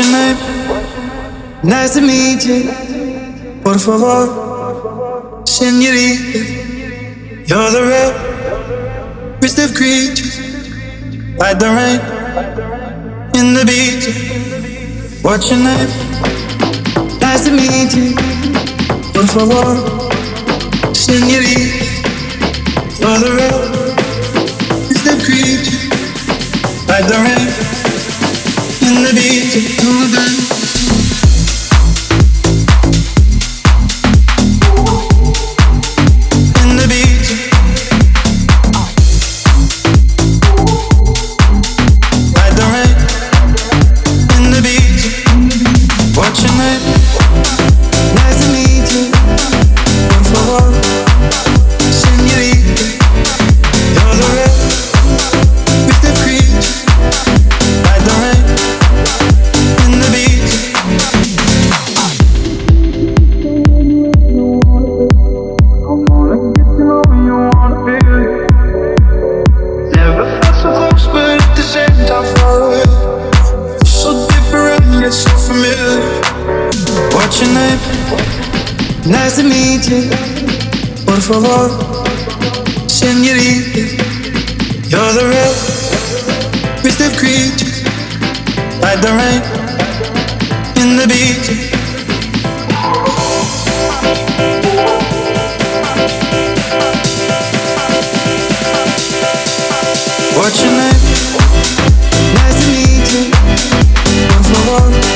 Your name? Nice to meet you. Por favor, senorita. You're the real, of creatures. Like the rain in Ibiza. What's your name? Nice to meet you. Por favor, senorita. You're the real, of creatures. Like the rain in the name that's so familiar. What's your name? Nice to meet you. Por favor, señorita. You're the real Mr. Creature. Like the rain in Ibiza. What's your name? Oh.